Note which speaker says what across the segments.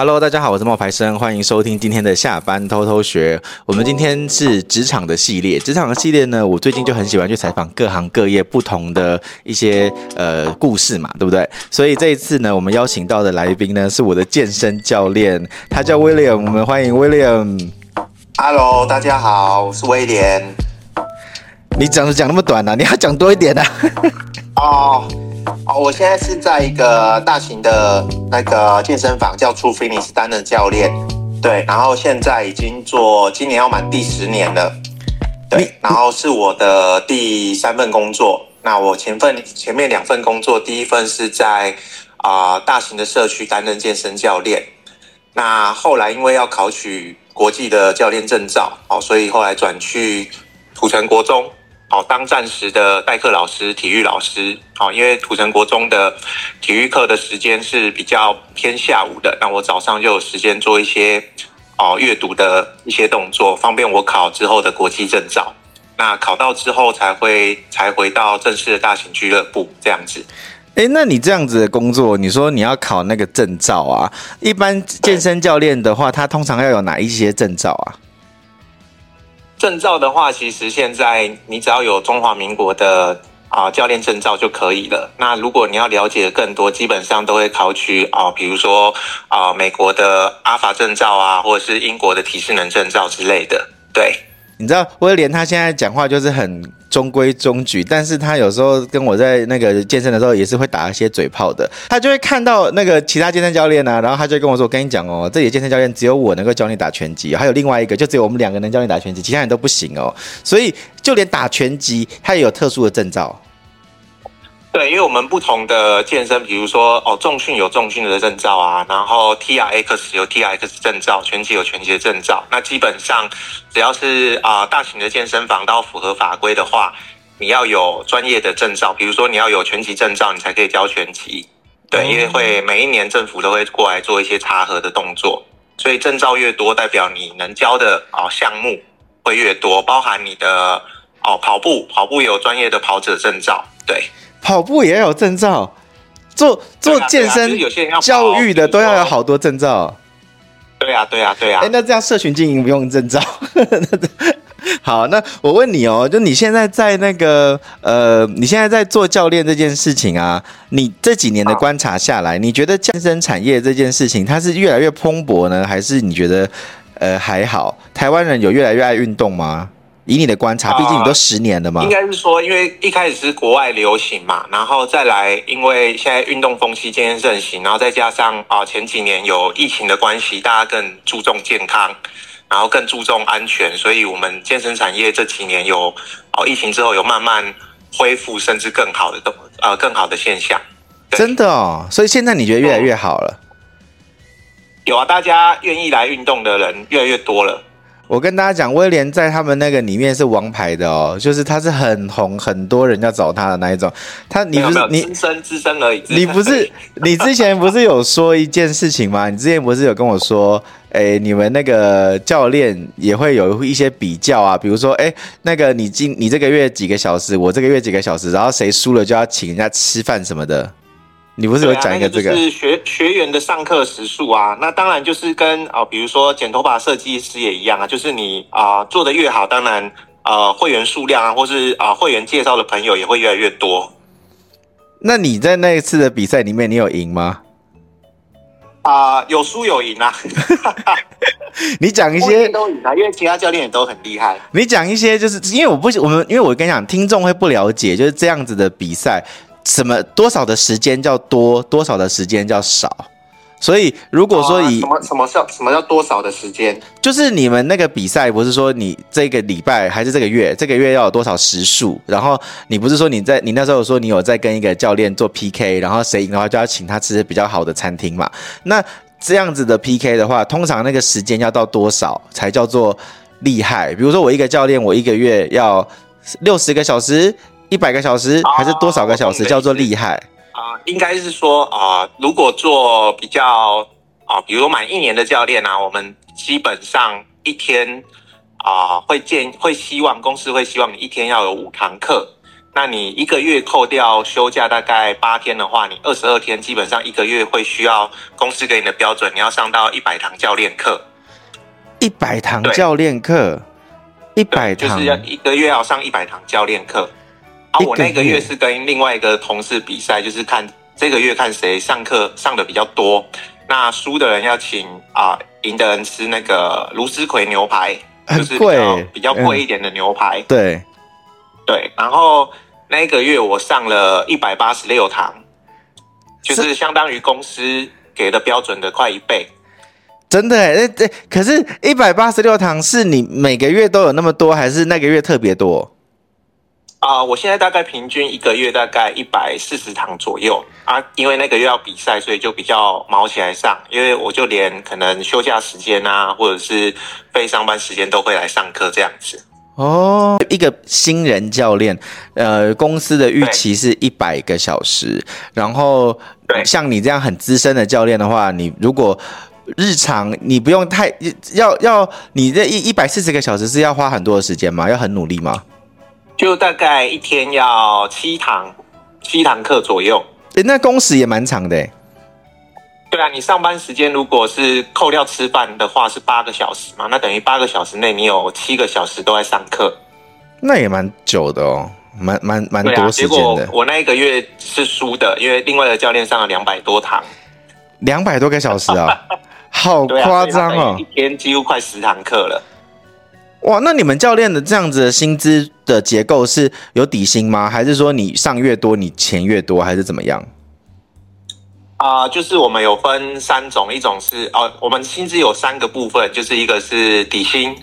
Speaker 1: Hello，大家好，我是冒牌生，欢迎收听今天的下班偷偷学。我们今天是职场的系列，职场的系列呢，我最近就很喜欢去采访各行各业不同的一些呃故事嘛，对不对？所以这一次呢，我们邀请到的来宾呢，是我的健身教练，他叫 William，我们欢迎 William。
Speaker 2: Hello，大家好，我是威廉。
Speaker 1: 你讲讲那么短呢、啊？你要讲多一点呢、
Speaker 2: 啊？哦。哦，我现在是在一个大型的那个健身房，叫 True Fitness 担任教练，对，然后现在已经做，今年要满第十年了，对，然后是我的第三份工作。那我前份前面两份工作，第一份是在啊、呃、大型的社区担任健身教练，那后来因为要考取国际的教练证照，哦，所以后来转去土城国中。好，当暂时的代课老师、体育老师。好，因为土城国中的体育课的时间是比较偏下午的，那我早上就有时间做一些哦阅读的一些动作，方便我考之后的国际证照。那考到之后才会才回到正式的大型俱乐部这样子。
Speaker 1: 诶，那你这样子的工作，你说你要考那个证照啊？一般健身教练的话，他通常要有哪一些证照啊？
Speaker 2: 证照的话，其实现在你只要有中华民国的啊、教练证照就可以了。那如果你要了解更多，基本上都会考取啊、比如说啊、美国的阿法证照啊，或者是英国的体适能证照之类的，对。
Speaker 1: 你知道威廉他现在讲话就是很中规中矩，但是他有时候跟我在那个健身的时候也是会打一些嘴炮的。他就会看到那个其他健身教练啊，然后他就跟我说：“我跟你讲哦，这里的健身教练只有我能够教你打拳击，还有另外一个就只有我们两个能教你打拳击，其他人都不行哦。所以就连打拳击，他也有特殊的证照。”
Speaker 2: 对，因为我们不同的健身，比如说哦，重训有重训的证照啊，然后 TRX 有 TRX 证照，拳击有拳击的证照。那基本上只要是啊、呃、大型的健身房，都要符合法规的话，你要有专业的证照，比如说你要有拳击证照，你才可以教拳击。对，因为会每一年政府都会过来做一些查核的动作，所以证照越多，代表你能教的啊、呃、项目会越多，包含你的哦跑步，跑步有专业的跑者证照，对。
Speaker 1: 跑步也要有证照，做做健身教育的都要有好多证照。
Speaker 2: 对呀，对呀，对呀。哎，
Speaker 1: 那这样社群经营不用证照？好，那我问你哦，就你现在在那个呃，你现在在做教练这件事情啊，你这几年的观察下来，你觉得健身产业这件事情它是越来越蓬勃呢，还是你觉得呃还好？台湾人有越来越爱运动吗？以你的观察，毕竟你都十年了嘛。
Speaker 2: 应该是说，因为一开始是国外流行嘛，然后再来，因为现在运动风气渐渐盛行，然后再加上啊前几年有疫情的关系，大家更注重健康，然后更注重安全，所以我们健身产业这几年有哦疫情之后有慢慢恢复，甚至更好的动呃更好的现象。
Speaker 1: 真的哦，所以现在你觉得越来越好了？
Speaker 2: 有啊，大家愿意来运动的人越来越多了。
Speaker 1: 我跟大家讲，威廉在他们那个里面是王牌的哦，就是他是很红，很多人要找他的那一种。他你不是你
Speaker 2: 资深资深而已。
Speaker 1: 你不是你之前不是有说一件事情吗？你之前不是有跟我说，哎，你们那个教练也会有一些比较啊，比如说，哎，那个你今你这个月几个小时，我这个月几个小时，然后谁输了就要请人家吃饭什么的。你不是有讲一个这个？
Speaker 2: 啊那个、是学学员的上课时数啊，那当然就是跟啊、呃，比如说剪头发设计师也一样啊，就是你啊、呃、做的越好，当然呃会员数量啊，或是啊、呃、会员介绍的朋友也会越来越多。
Speaker 1: 那你在那一次的比赛里面，你有赢吗？
Speaker 2: 啊、呃，有输有赢啊。
Speaker 1: 你讲一些
Speaker 2: 都赢啊，因为其他教练也都很厉害。
Speaker 1: 你讲一些，就是因为我不我们，因为我跟你讲，听众会不了解，就是这样子的比赛。什么多少的时间叫多，多少的时间叫少？所以如果说以、
Speaker 2: 什么什么叫什么叫多少的时间？
Speaker 1: 就是你们那个比赛不是说你这个礼拜还是这个月，这个月要有多少时数？然后你不是说你在你那时候说你有在跟一个教练做 PK，然后谁赢的话就要请他吃比较好的餐厅嘛？那这样子的 PK 的话，通常那个时间要到多少才叫做厉害？比如说我一个教练，我一个月要六十个小时。一百个小时还是多少个小时叫做厉害
Speaker 2: 啊？应该是说啊，如果做比较啊，比如满一年的教练啊，我们基本上一天啊会建会希望公司会希望你一天要有五堂课，那你一个月扣掉休假大概八天的话，你二十二天基本上一个月会需要公司给你的标准，你要上到一百堂教练课。
Speaker 1: 一百堂教练课，一百堂
Speaker 2: 就是要一个月要上一百堂教练课。啊，我那个月是跟另外一个同事比赛，就是看这个月看谁上课上的比较多。那输的人要请啊，赢的人吃那个卢丝葵牛排，就是比较比较贵一点的牛排。
Speaker 1: 嗯、对。
Speaker 2: 对，然后那个月我上了一百八十六堂，就是相当于公司给的标准的快一倍。
Speaker 1: 真的哎，对，可是，一百八十六堂是你每个月都有那么多，还是那个月特别多？
Speaker 2: 啊、呃，我现在大概平均一个月大概一百四十堂左右啊，因为那个月要比赛，所以就比较忙起来上，因为我就连可能休假时间啊，或者是非上班时间都会来上课这样子。
Speaker 1: 哦，一个新人教练，呃，公司的预期是一百个小时，然后像你这样很资深的教练的话，你如果日常你不用太要要你这一一百四十个小时是要花很多的时间吗？要很努力吗？
Speaker 2: 就大概一天要七堂七堂课左右，
Speaker 1: 诶，那工时也蛮长的诶。
Speaker 2: 对啊，你上班时间如果是扣掉吃饭的话，是八个小时嘛？那等于八个小时内你有七个小时都在上课，
Speaker 1: 那也蛮久的哦，蛮蛮蛮多时间的。
Speaker 2: 结果我那一个月是输的，因为另外的教练上了两百多堂，
Speaker 1: 两百多个小时啊，好夸张哦！
Speaker 2: 一天几乎快十堂课了。
Speaker 1: 哇，那你们教练的这样子的薪资的结构是有底薪吗？还是说你上越多你钱越多，还是怎么样？
Speaker 2: 啊、就是我们有分三种，一种是哦、我们薪资有三个部分，就是一个是底薪，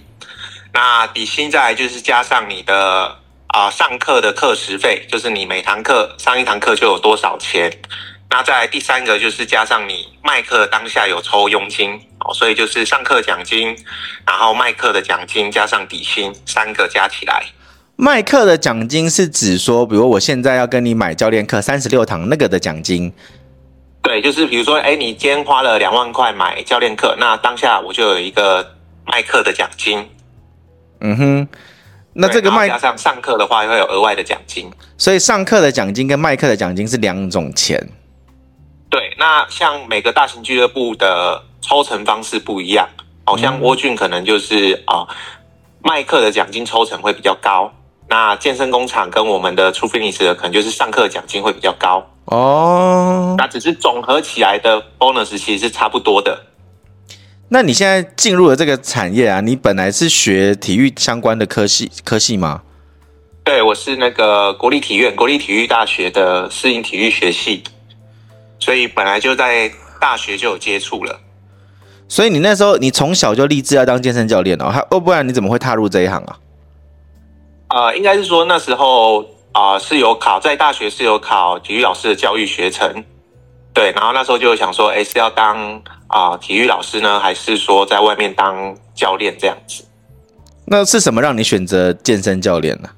Speaker 2: 那底薪再来就是加上你的啊、上课的课时费，就是你每堂课上一堂课就有多少钱，那在第三个就是加上你卖课当下有抽佣金哦，所以就是上课奖金，然后卖课的奖金加上底薪三个加起来。
Speaker 1: 卖课的奖金是指说，比如我现在要跟你买教练课三十六堂那个的奖金。
Speaker 2: 对，就是比如说，哎，你今天花了两万块买教练课，那当下我就有一个卖课的奖金。
Speaker 1: 嗯哼，那这个卖
Speaker 2: 加上上课的话，会有额外的奖金。
Speaker 1: 所以上课的奖金跟卖课的奖金是两种钱。
Speaker 2: 对，那像每个大型俱乐部的抽成方式不一样，好像沃俊可能就是啊、呃，卖课的奖金抽成会比较高。那健身工厂跟我们的 True Fitness 的可能就是上课奖金会比较高
Speaker 1: 哦。
Speaker 2: 那只是总合起来的 bonus 其实是差不多的。
Speaker 1: 那你现在进入了这个产业啊？你本来是学体育相关的科系科系吗？
Speaker 2: 对，我是那个国立体院国立体育大学的适应体育学系，所以本来就在大学就有接触了。
Speaker 1: 所以你那时候你从小就立志要当健身教练哦？还哦，不然你怎么会踏入这一行啊？
Speaker 2: 呃，应该是说那时候啊、呃、是有考，在大学是有考体育老师的教育学程，对，然后那时候就想说，哎，是要当啊、呃、体育老师呢，还是说在外面当教练这样子？
Speaker 1: 那是什么让你选择健身教练呢？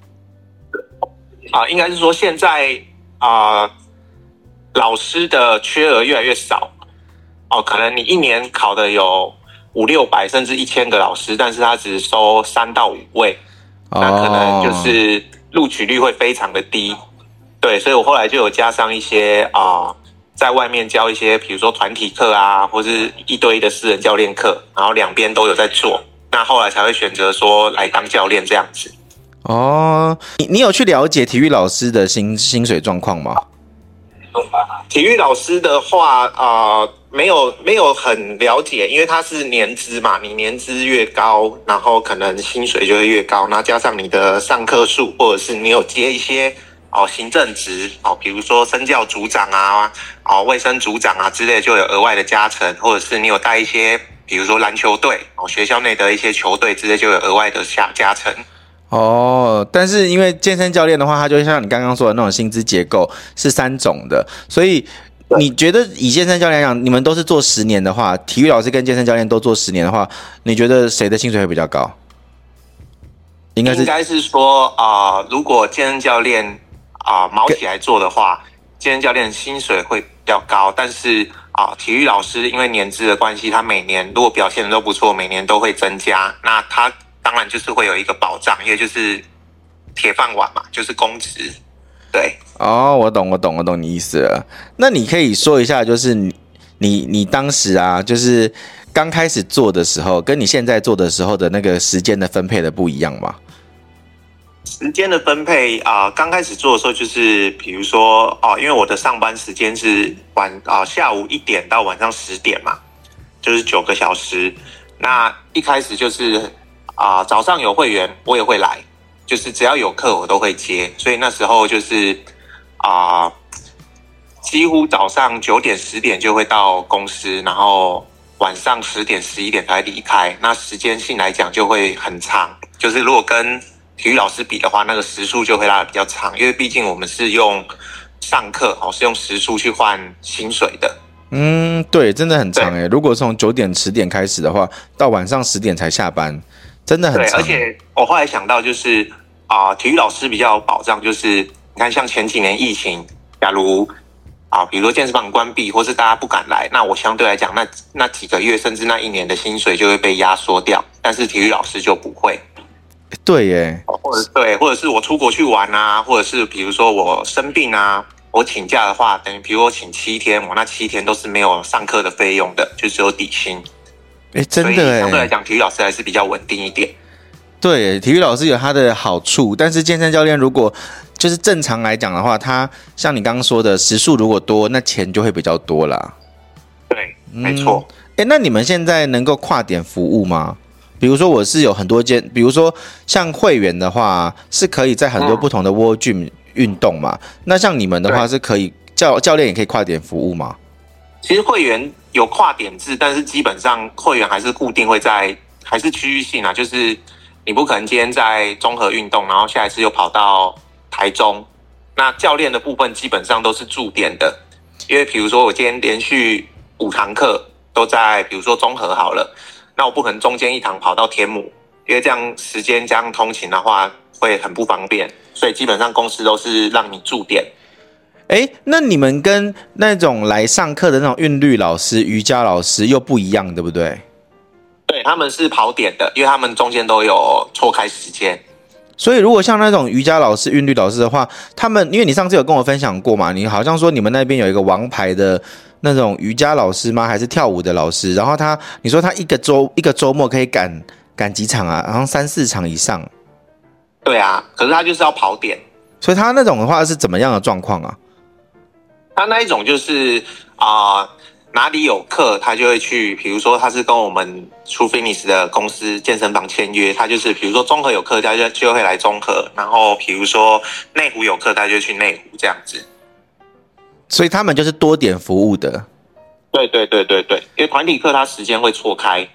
Speaker 2: 啊、呃，应该是说现在啊、呃、老师的缺额越来越少，哦、呃，可能你一年考的有五六百甚至一千个老师，但是他只收三到五位。那可能就是录取率会非常的低，对，所以我后来就有加上一些啊、呃，在外面教一些，比如说团体课啊，或是一对一的私人教练课，然后两边都有在做，那后来才会选择说来当教练这样子。
Speaker 1: 哦，你你有去了解体育老师的薪薪水状况吗？
Speaker 2: 体育老师的话啊。呃没有没有很了解，因为他是年资嘛，你年资越高，然后可能薪水就会越高。那加上你的上课数，或者是你有接一些哦行政职哦，比如说身教组长啊，哦卫生组长啊之类，就有额外的加成，或者是你有带一些，比如说篮球队哦，学校内的一些球队之类，就有额外的下加成。
Speaker 1: 哦，但是因为健身教练的话，他就像你刚刚说的那种薪资结构是三种的，所以。你觉得以健身教练来讲，你们都是做十年的话，体育老师跟健身教练都做十年的话，你觉得谁的薪水会比较高？应该是应该
Speaker 2: 是说啊、如果健身教练啊毛起来做的话，健身教练薪水会比较高。但是啊、体育老师因为年资的关系，他每年如果表现的都不错，每年都会增加。那他当然就是会有一个保障，因为就是铁饭碗嘛，就是公职。对，
Speaker 1: 哦，我懂，我懂，我懂你意思了。那你可以说一下，就是你你你当时啊，就是刚开始做的时候，跟你现在做的时候的那个时间的分配的不一样吗？
Speaker 2: 时间的分配啊、呃，刚开始做的时候就是，比如说哦、呃，因为我的上班时间是晚啊、呃、下午一点到晚上十点嘛，就是九个小时。那一开始就是啊、呃，早上有会员我也会来，就是只要有课我都会接，所以那时候就是啊、呃，几乎早上九点十点就会到公司，然后晚上十点十一点才离开。那时间性来讲就会很长，就是如果跟体育老师比的话，那个时数就会拉的比较长，因为毕竟我们是用上课哦，是用时数去换薪水的。
Speaker 1: 嗯，对，真的很长诶。如果从九点十点开始的话，到晚上十点才下班，真的很长。
Speaker 2: 对，而且我后来想到，就是啊、呃，体育老师比较有保障，就是你看，像前几年疫情，假如啊、呃，比如说健身房关闭，或是大家不敢来，那我相对来讲，那那几个月甚至那一年的薪水就会被压缩掉。但是体育老师就不会。
Speaker 1: 对耶，
Speaker 2: 或者对，或者是我出国去玩啊，或者是比如说我生病啊。我请假的话，等于比如我请七天，我那七天都是没有上课的费用的，就只有底薪。
Speaker 1: 哎、欸，真的哎，
Speaker 2: 相对来讲，体育老师还是比较稳定一点。
Speaker 1: 对，体育老师有他的好处，但是健身教练如果就是正常来讲的话，他像你刚刚说的时数如果多，那钱就会比较多啦。
Speaker 2: 对，没错。
Speaker 1: 哎、嗯，那你们现在能够跨点服务吗？比如说我是有很多间，比如说像会员的话，是可以在很多不同的 World Gym、嗯。运动嘛，那像你们的话是可以教教练也可以跨点服务吗？
Speaker 2: 其实会员有跨点制，但是基本上会员还是固定会在，还是区域性啊。就是你不可能今天在综合运动，然后下一次又跑到台中。那教练的部分基本上都是驻点的，因为比如说我今天连续五堂课都在，比如说综合好了，那我不可能中间一堂跑到天母，因为这样时间这样通勤的话会很不方便。所以基本上公司都是让你驻点。
Speaker 1: 哎，那你们跟那种来上课的那种韵律老师、瑜伽老师又不一样，对不对？
Speaker 2: 对，他们是跑点的，因为他们中间都有错开时间。
Speaker 1: 所以如果像那种瑜伽老师、韵律老师的话，他们因为你上次有跟我分享过嘛，你好像说你们那边有一个王牌的那种瑜伽老师吗？还是跳舞的老师？然后他，你说他一个周一个周末可以赶赶几场啊？然后三四场以上。
Speaker 2: 对啊，可是他就是要跑点，
Speaker 1: 所以他那种的话是怎么样的状况啊？
Speaker 2: 他那一种就是啊、哪里有课他就会去，比如说他是跟我们 True Fitness 的公司健身房签约，他就是比如说综合有课，他就就会来综合，然后比如说内湖有课，他就去内湖这样子。
Speaker 1: 所以他们就是多点服务的。
Speaker 2: 对对对对对，因为团体课他时间会错开。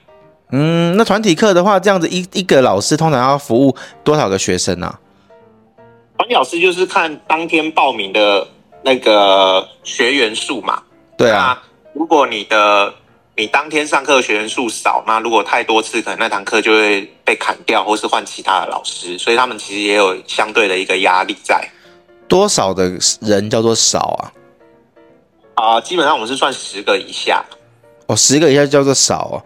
Speaker 1: 嗯，那团体课的话，这样子一一个老师通常要服务多少个学生呢？啊？
Speaker 2: 团体老师就是看当天报名的那个学员数嘛。
Speaker 1: 对啊，
Speaker 2: 如果你的你当天上课学员数少，那如果太多次，可能那堂课就会被砍掉，或是换其他的老师，所以他们其实也有相对的一个压力在。
Speaker 1: 多少的人叫做少啊？
Speaker 2: 啊、呃，基本上我们是算十个以下。
Speaker 1: 哦，十个以下叫做少哦。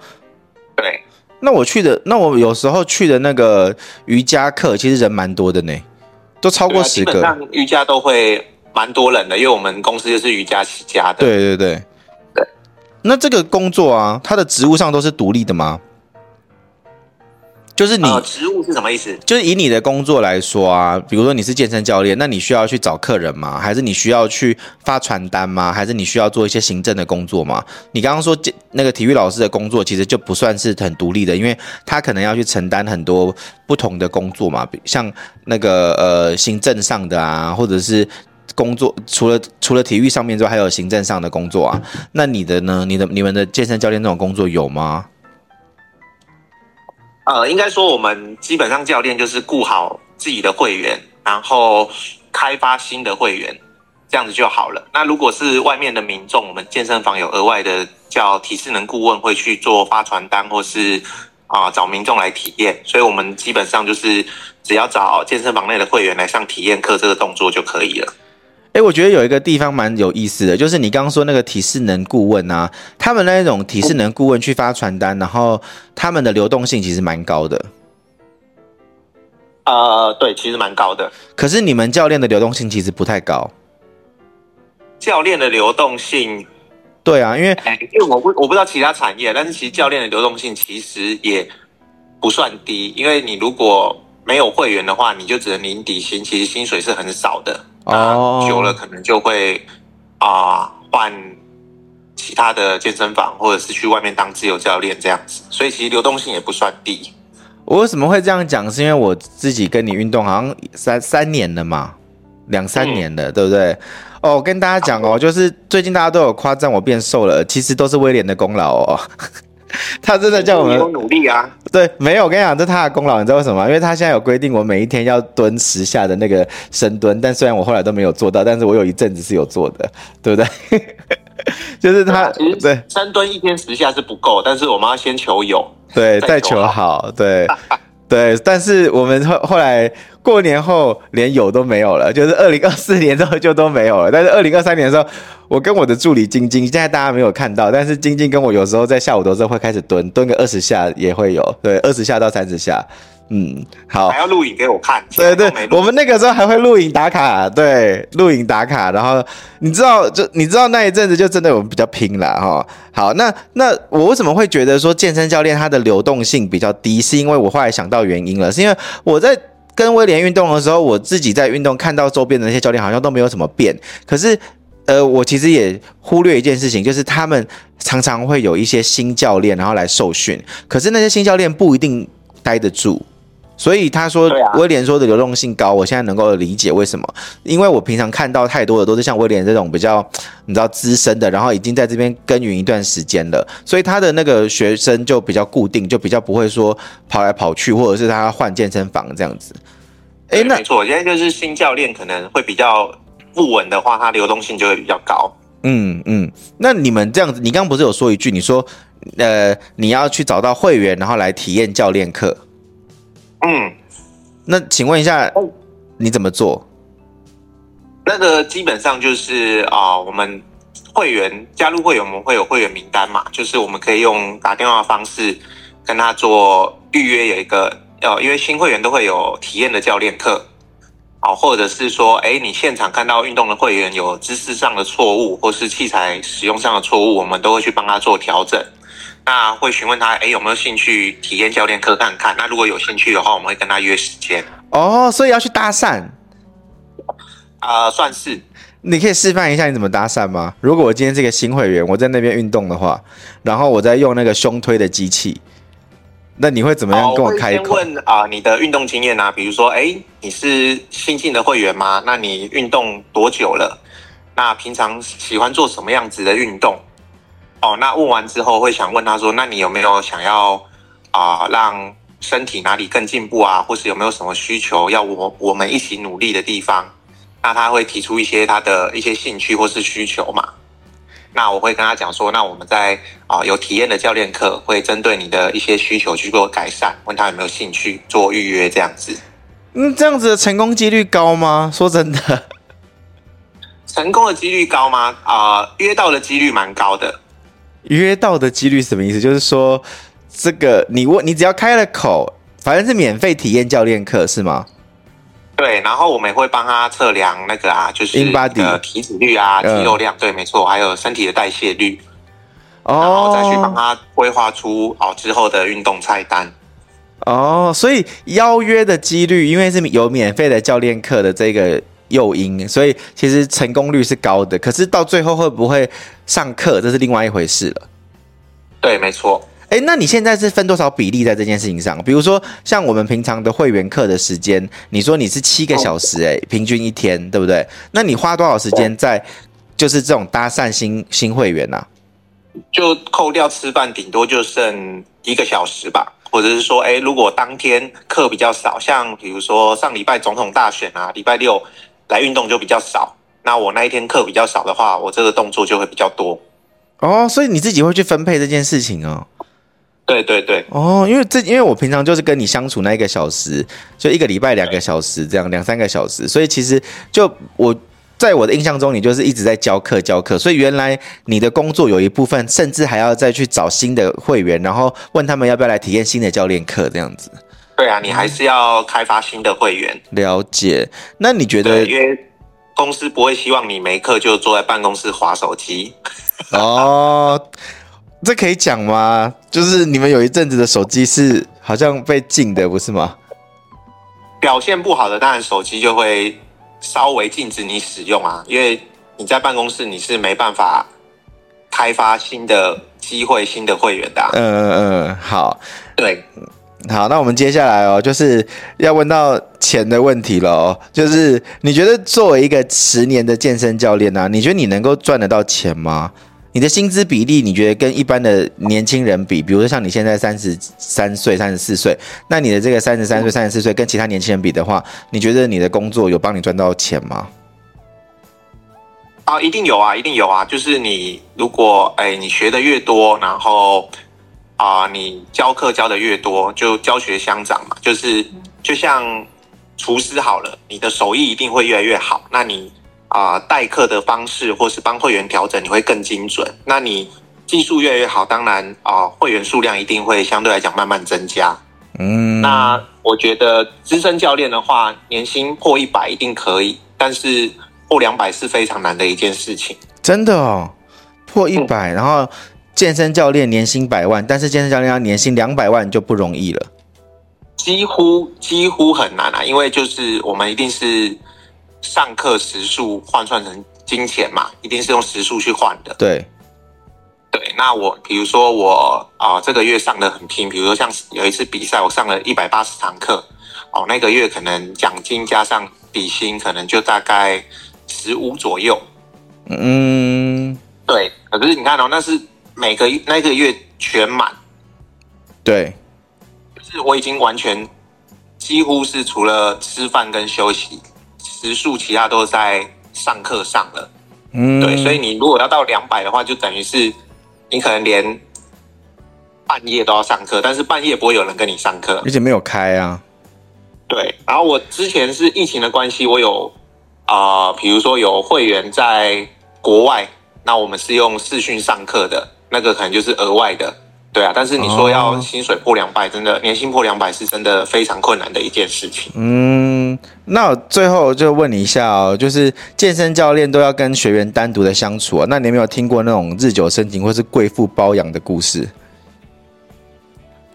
Speaker 2: 对，
Speaker 1: 那我去的，那我有时候去的那个瑜伽课，其实人蛮多的呢，都超过十个。基本上
Speaker 2: 瑜伽都会蛮多人的，因为我们公司就是瑜伽起家的。
Speaker 1: 对对对对。那这个工作啊，它的职务上都是独立的吗？就是你、
Speaker 2: 呃、职务是什么意思？
Speaker 1: 就是以你的工作来说啊，比如说你是健身教练，那你需要去找客人吗？还是你需要去发传单吗？还是你需要做一些行政的工作吗？你刚刚说那个体育老师的工作其实就不算是很独立的，因为他可能要去承担很多不同的工作嘛，像那个呃行政上的啊，或者是工作除了除了体育上面之外，还有行政上的工作啊。那你的呢？你的你们的健身教练这种工作有吗？
Speaker 2: 呃，应该说我们基本上教练就是顾好自己的会员，然后开发新的会员，这样子就好了。那如果是外面的民众，我们健身房有额外的叫体适能顾问会去做发传单，或是啊、找民众来体验。所以我们基本上就是只要找健身房内的会员来上体验课，这个动作就可以了。
Speaker 1: 哎，我觉得有一个地方蛮有意思的，就是你刚刚说那个体适能顾问啊，他们那种体适能顾问去发传单，然后他们的流动性其实蛮高的。
Speaker 2: 呃，对，其实蛮高的。
Speaker 1: 可是你们教练的流动性其实不太高。
Speaker 2: 教练的流动性，
Speaker 1: 对啊，因为
Speaker 2: 因为我不我不知道其他产业，但是其实教练的流动性其实也不算低，因为你如果没有会员的话，你就只能领底薪，其实薪水是很少的。哦，久了可能就会啊、呃、换其他的健身房，或者是去外面当自由教练这样子，所以其实流动性也不算低。
Speaker 1: 我为什么会这样讲？是因为我自己跟你运动好像三三年了嘛，两三年了，嗯、对不对？哦，我跟大家讲哦，就是最近大家都有夸赞我变瘦了，其实都是威廉的功劳哦。他真的叫我们
Speaker 2: 努力啊。
Speaker 1: 对，没有，我跟你讲，这是他的功劳，你知道为什么吗？因为他现在有规定，我每一天要蹲十下的那个深蹲，但虽然我后来都没有做到，但是我有一阵子是有做的，对不对？就是他对
Speaker 2: 深蹲一天十下是不够，但是我们要先求有。
Speaker 1: 对，再求好，对，对，但是我们后后来过年后连有都没有了，就是二零二四年之后就都没有了。但是二零二三年的时候，我跟我的助理晶晶，现在大家没有看到，但是晶晶跟我有时候在下午的时候会开始蹲，蹲个二十下也会有，对，二十下到三十下。嗯，好，
Speaker 2: 还要录影给我看。
Speaker 1: 对对，我们那个时候还会录影打卡，对，录影打卡。然后你知道，就你知道那一阵子就真的我们比较拼了哈。好，那那我为什么会觉得说健身教练他的流动性比较低？是因为我后来想到原因了，是因为我在跟威廉运动的时候，我自己在运动看到周边的那些教练好像都没有什么变。可是，呃，我其实也忽略一件事情，就是他们常常会有一些新教练然后来受训，可是那些新教练不一定待得住。所以他说威廉说的流动性高，我现在能够理解为什么，因为我平常看到太多的都是像威廉这种比较你知道资深的，然后已经在这边耕耘一段时间了，所以他的那个学生就比较固定，就比较不会说跑来跑去，或者是他换健身房这样子。
Speaker 2: 哎，那没错，现在就是新教练可能会比较不稳的话，他流动性就会比较高。
Speaker 1: 嗯嗯，那你们这样子，你刚刚不是有说一句，你说呃你要去找到会员，然后来体验教练课。
Speaker 2: 嗯，
Speaker 1: 那请问一下，你怎么做？
Speaker 2: 那个基本上就是啊、呃，我们会员加入会员，我们会有会员名单嘛，就是我们可以用打电话的方式跟他做预约，有一个呃，因为新会员都会有体验的教练课，啊，或者是说，哎，你现场看到运动的会员有姿势上的错误，或是器材使用上的错误，我们都会去帮他做调整。那会询问他，哎，有没有兴趣体验教练课看看？那如果有兴趣的话，我们会跟他约时间。
Speaker 1: 哦，所以要去搭讪？
Speaker 2: 啊、呃，算是。
Speaker 1: 你可以示范一下你怎么搭讪吗？如果我今天是个新会员，我在那边运动的话，然后我在用那个胸推的机器，那你会怎么样跟我开口？
Speaker 2: 问啊、呃，你的运动经验啊，比如说，哎，你是新进的会员吗？那你运动多久了？那平常喜欢做什么样子的运动？哦，那问完之后会想问他说：“那你有没有想要啊、呃，让身体哪里更进步啊？或是有没有什么需求要我我们一起努力的地方？”那他会提出一些他的一些兴趣或是需求嘛？那我会跟他讲说：“那我们在啊、呃、有体验的教练课，会针对你的一些需求去做改善，问他有没有兴趣做预约这样子。”
Speaker 1: 嗯，这样子的成功几率高吗？说真的，
Speaker 2: 成功的几率高吗？啊、呃，约到的几率蛮高的。
Speaker 1: 约到的几率什么意思？就是说，这个你问你只要开了口，反正是免费体验教练课是吗？
Speaker 2: 对，然后我们也会帮他测量那个啊，就是呃体脂率啊、肌肉量，对，没错，还有身体的代谢率，哦，然后再去帮他规划出哦之后的运动菜单。
Speaker 1: 哦，所以邀约的几率，因为是有免费的教练课的这个。诱因，所以其实成功率是高的，可是到最后会不会上课，这是另外一回事了。
Speaker 2: 对，没错。
Speaker 1: 哎，那你现在是分多少比例在这件事情上？比如说，像我们平常的会员课的时间，你说你是七个小时，哎，平均一天，对不对？那你花多少时间在就是这种搭讪新新会员啊？
Speaker 2: 就扣掉吃饭，顶多就剩一个小时吧。或者是说，哎，如果当天课比较少，像比如说上礼拜总统大选啊，礼拜六。来运动就比较少，那我那一天课比较少的话，我这个动作就会比较多。
Speaker 1: 哦，所以你自己会去分配这件事情哦。
Speaker 2: 对对对。
Speaker 1: 哦，因为这因为我平常就是跟你相处那一个小时，就一个礼拜两个小时这样，两三个小时，所以其实就我在我的印象中，你就是一直在教课教课，所以原来你的工作有一部分甚至还要再去找新的会员，然后问他们要不要来体验新的教练课这样子。
Speaker 2: 对啊，你还是要开发新的会员。
Speaker 1: 了解。那你觉得？
Speaker 2: 因为公司不会希望你没课就坐在办公室划手机。
Speaker 1: 哦，这可以讲吗？就是你们有一阵子的手机是好像被禁的，不是吗？
Speaker 2: 表现不好的，当然手机就会稍微禁止你使用啊，因为你在办公室你是没办法开发新的机会、新的会员的啊。
Speaker 1: 嗯嗯嗯，好，
Speaker 2: 对，
Speaker 1: 好，那我们接下来哦，就是要问到钱的问题了哦，就是你觉得作为一个十年的健身教练啊，你觉得你能够赚得到钱吗？你的薪资比例，你觉得跟一般的年轻人比，比如说像你现在三十三岁、三十四岁，那你的这个三十三岁、三十四岁跟其他年轻人比的话，你觉得你的工作有帮你赚到钱吗？
Speaker 2: 啊，一定有啊，一定有啊！就是你如果哎，你学的越多，然后啊，你教课教的越多，就教学相长嘛。就是就像厨师好了，你的手艺一定会越来越好。那你。啊、呃，代课的方式或是帮会员调整，你会更精准。那你技术越来越好，当然啊、呃，会员数量一定会相对来讲慢慢增加。嗯，那我觉得资深教练的话，年薪破一百一定可以，但是破两百是非常难的一件事情。
Speaker 1: 真的哦，破一百、嗯，然后健身教练年薪百万，但是健身教练要年薪两百万就不容易了。
Speaker 2: 几乎几乎很难啊，因为就是我们一定是。上课时数换算成金钱嘛，一定是用时数去换的。
Speaker 1: 对，
Speaker 2: 对。那我比如说我啊、呃，这个月上的很拼，比如说像有一次比赛，我上了一百八十堂课，哦，那个月可能奖金加上底薪，可能就大概十五左右。嗯，对。可是你看哦，那是每个那个月全满。
Speaker 1: 对，
Speaker 2: 就是我已经完全几乎是除了吃饭跟休息。时数其他都在上课上了，嗯，对，所以你如果要到两百的话，就等于是你可能连半夜都要上课，但是半夜不会有人跟你上课，
Speaker 1: 而且没有开啊。
Speaker 2: 对，然后我之前是疫情的关系，我有啊、呃，比如说有会员在国外，那我们是用视讯上课的，那个可能就是额外的。对啊，但是你说要薪水破两百，真的年薪破两百是真的非常困难的一件事情。
Speaker 1: 嗯，那我最后就问你一下哦，就是健身教练都要跟学员单独的相处啊，那你有没有听过那种日久生情或是贵妇包养的故事？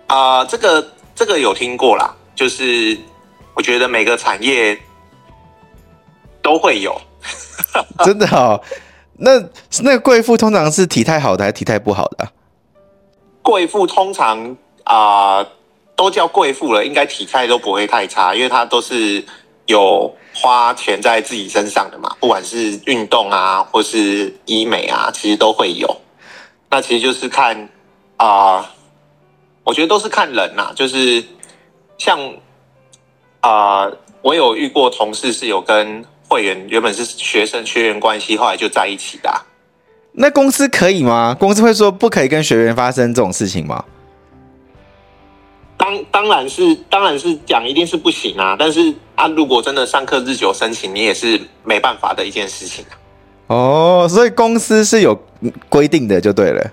Speaker 2: 啊、呃，这个这个有听过啦，就是我觉得每个产业都会有，
Speaker 1: 真的哦。那那个贵妇通常是体态好的还是体态不好的？
Speaker 2: 贵妇通常啊、都叫贵妇了，应该体态都不会太差，因为她都是有花钱在自己身上的嘛，不管是运动啊，或是医美啊，其实都会有。那其实就是看啊、我觉得都是看人呐、就是像啊、我有遇过同事是有跟会员原本是学生学员关系，后来就在一起的、啊。
Speaker 1: 那公司可以吗？公司会说不可以跟学员发生这种事情吗？
Speaker 2: 当当然是，当然是讲一定是不行啊。但是啊，如果真的上课日久生情，你也是没办法的一件事情啊。
Speaker 1: 哦，所以公司是有规定的，就对了。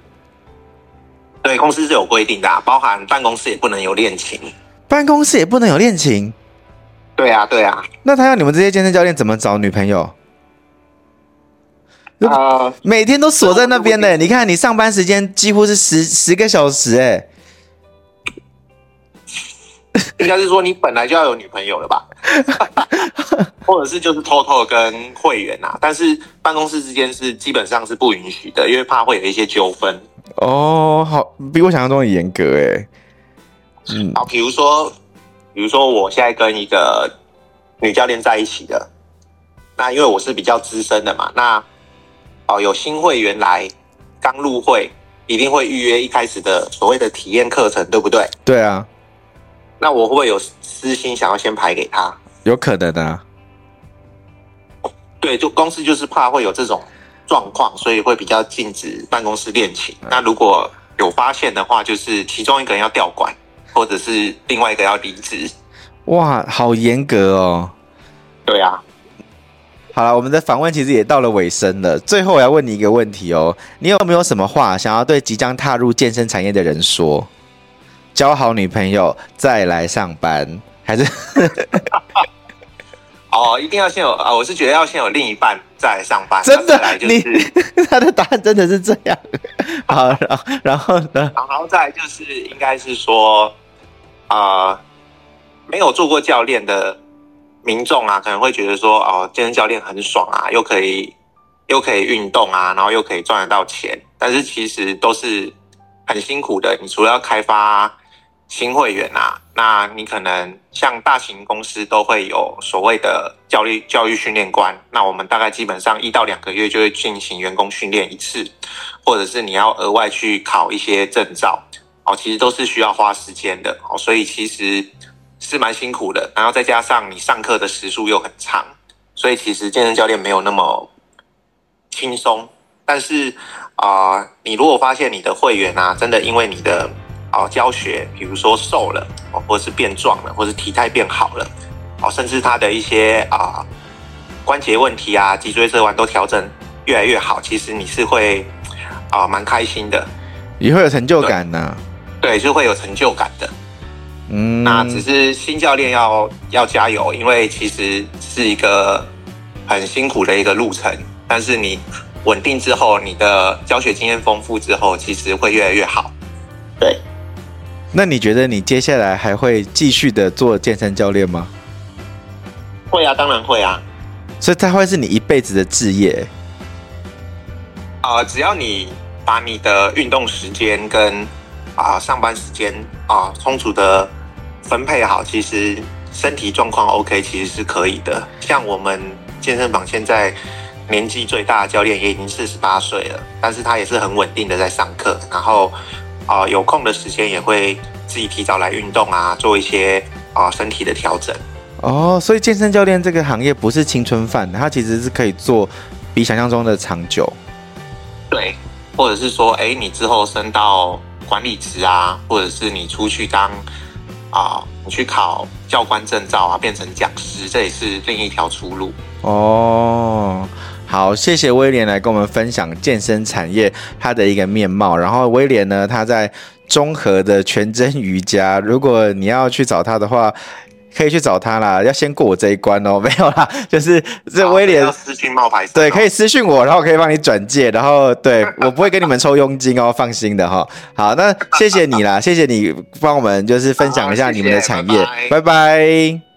Speaker 2: 对，公司是有规定的啊，包含办公室也不能有恋情。
Speaker 1: 办公室也不能有恋情？
Speaker 2: 对啊，对啊。
Speaker 1: 那他要你们这些健身教练怎么找女朋友？啊，每天都锁在那边的。你看，你上班时间几乎是十十个小时，哎，
Speaker 2: 应该是说你本来就要有女朋友了吧？或者是就是偷偷跟会员啊？但是办公室之间是基本上是不允许的，因为怕会有一些纠纷。
Speaker 1: 哦，好，比我想象中的严格，哎。
Speaker 2: 嗯，好，比如说，比如说我现在跟一个女教练在一起的，那因为我是比较资深的嘛，那。哦，有新会员来，刚入会，一定会预约一开始的所谓的体验课程，对不对？
Speaker 1: 对啊。
Speaker 2: 那我会不会有私心想要先排给他？
Speaker 1: 有可能的啊。
Speaker 2: 对，就公司就是怕会有这种状况，所以会比较禁止办公室恋情。那如果有发现的话，就是其中一个人要调管，或者是另外一个要离职。
Speaker 1: 哇，好严格哦。
Speaker 2: 对啊。
Speaker 1: 好了，我们的访问其实也到了尾声了。最后我要问你一个问题哦，你有没有什么话想要对即将踏入健身产业的人说？交好女朋友再来上班，还是？
Speaker 2: 哦，一定要先有啊！我是觉得要先有另一半再来上班。
Speaker 1: 真的，就是、你 他的答案真的是这样。好，然后然后呢？
Speaker 2: 然后再来就是应该是说，啊、呃，没有做过教练的民众啊，可能会觉得说，哦，健身教练很爽啊，又可以又可以运动啊，然后又可以赚得到钱，但是其实都是很辛苦的。你除了要开发新会员啊，那你可能像大型公司都会有所谓的教育教育训练官，那我们大概基本上一到两个月就会进行员工训练一次，或者是你要额外去考一些证照，哦，其实都是需要花时间的哦，所以其实是蛮辛苦的，然后再加上你上课的时数又很长，所以其实健身教练没有那么轻松。但是啊、呃，你如果发现你的会员啊，真的因为你的哦，教学，比如说瘦了，哦，或者是变壮了，或者是体态变好了，哦，甚至他的一些啊关节问题啊、脊椎侧弯都调整越来越好，其实你是会啊蛮开心的，
Speaker 1: 也会有成就感呢。
Speaker 2: 对，就会有成就感的。嗯，那只是新教练要要加油，因为其实是一个很辛苦的一个路程，但是你稳定之后，你的教学经验丰富之后，其实会越来越好。对。
Speaker 1: 那你觉得你接下来还会继续的做健身教练吗？
Speaker 2: 会啊，当然会啊。
Speaker 1: 所以它会是你一辈子的志业。
Speaker 2: 呃，只要你把你的运动时间跟啊、呃、上班时间啊、呃、充足的分配好，其实身体状况 OK，其实是可以的。像我们健身房现在年纪最大的教练也已经四十八岁了，但是他也是很稳定的在上课，然后。啊、呃，有空的时间也会自己提早来运动啊，做一些啊、呃、身体的调整。
Speaker 1: 哦，所以健身教练这个行业不是青春饭，它其实是可以做比想象中的长久。
Speaker 2: 对，或者是说，哎，你之后升到管理职啊，或者是你出去当啊、你去考教官证照啊，变成讲师，这也是另一条出路。
Speaker 1: 哦。好，谢谢威廉来跟我们分享健身产业它的一个面貌。然后威廉呢，他在综合的全真瑜伽，如果你要去找他的话，可以去找他啦。要先过我这一关哦，没有啦，就是这威廉
Speaker 2: 私讯冒牌，
Speaker 1: 对，可以私讯我，然后可以帮你转介，然后对 我不会跟你们抽佣金哦，放心的哈。好，那谢谢你啦，谢谢你帮我们就是分享一下你们的产业，拜拜。拜拜。